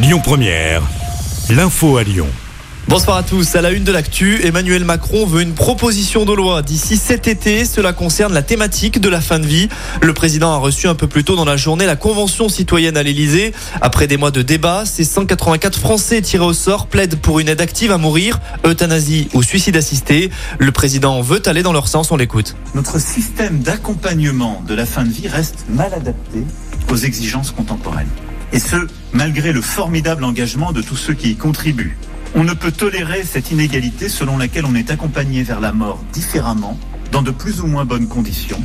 Lyon Première, l'info à Lyon. Bonsoir à tous. À la une de l'actu, Emmanuel Macron veut une proposition de loi d'ici cet été. Cela concerne la thématique de la fin de vie. Le président a reçu un peu plus tôt dans la journée la Convention citoyenne à l'Elysée. Après des mois de débats, ces 184 Français tirés au sort plaident pour une aide active à mourir, euthanasie ou suicide assisté. Le président veut aller dans leur sens. On l'écoute. Notre système d'accompagnement de la fin de vie reste mal adapté aux exigences contemporaines. Et ce, malgré le formidable engagement de tous ceux qui y contribuent. On ne peut tolérer cette inégalité selon laquelle on est accompagné vers la mort différemment, dans de plus ou moins bonnes conditions.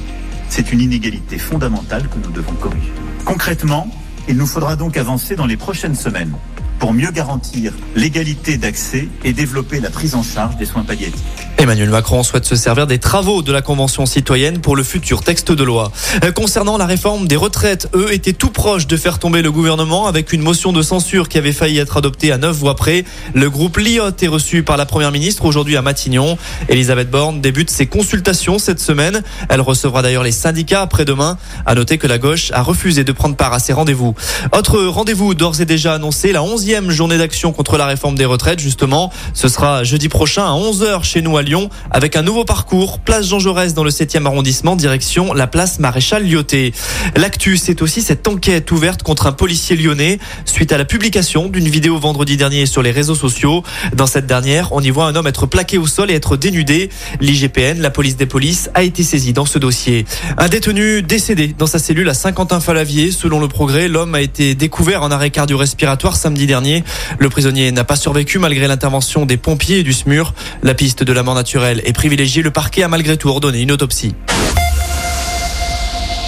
C'est une inégalité fondamentale que nous devons corriger. Concrètement, il nous faudra donc avancer dans les prochaines semaines pour mieux garantir l'égalité d'accès et développer la prise en charge des soins palliatifs. Emmanuel Macron souhaite se servir des travaux de la Convention citoyenne pour le futur texte de loi. Euh, concernant la réforme des retraites, eux étaient tout proches de faire tomber le gouvernement avec une motion de censure qui avait failli être adoptée à neuf voix près. Le groupe Liot est reçu par la Première ministre aujourd'hui à Matignon. Elisabeth Borne débute ses consultations cette semaine. Elle recevra d'ailleurs les syndicats après-demain. À noter que la gauche a refusé de prendre part à ces rendez-vous. Autre rendez-vous d'ores et déjà annoncé, la 11e journée d'action contre la réforme des retraites justement. Ce sera jeudi prochain à 11h chez nous à Lyon avec un nouveau parcours, place Jean Jaurès dans le 7e arrondissement, direction la place Maréchal Lyoté. L'actu, c'est aussi cette enquête ouverte contre un policier lyonnais suite à la publication d'une vidéo vendredi dernier sur les réseaux sociaux. Dans cette dernière, on y voit un homme être plaqué au sol et être dénudé. L'IGPN, la police des polices, a été saisie dans ce dossier. Un détenu décédé dans sa cellule à Saint-Quentin-Falavier. Selon le progrès, l'homme a été découvert en arrêt cardio-respiratoire samedi dernier. Le prisonnier n'a pas survécu malgré l'intervention des pompiers et du SMUR. La piste de la mort naturelle est privilégiée. Le parquet a malgré tout ordonné une autopsie.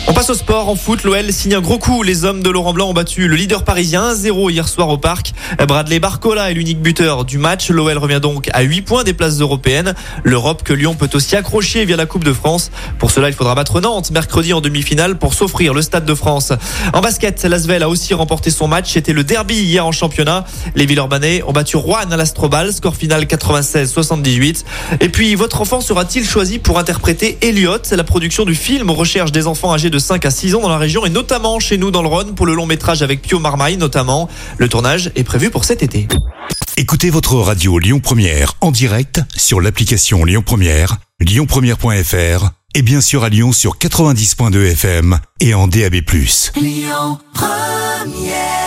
On passe au sport. En foot, l'OL signe un gros coup. Les hommes de Laurent Blanc ont battu le leader parisien 1-0 hier soir au parc. Bradley Barcola est l'unique buteur du match. L'OL revient donc à 8 points des places européennes. L'Europe que Lyon peut aussi accrocher via la Coupe de France. Pour cela, il faudra battre Nantes mercredi en demi-finale pour s'offrir le Stade de France. En basket, Lasvel a aussi remporté son match. C'était le derby hier en championnat. Les Villeurbanais ont battu Rouen à l'Astrobal. Score final 96-78. Et puis, votre enfant sera-t-il choisi pour interpréter Elliot La production du film recherche des enfants âgés de 5 à 6 ans dans la région et notamment chez nous dans le Rhône pour le long métrage avec Pio Marmaille notamment. Le tournage est prévu pour cet été. Écoutez votre radio Lyon Première en direct sur l'application Lyon Première, lyonpremière.fr et bien sûr à Lyon sur 90.2 FM et en DAB+. Lyon Première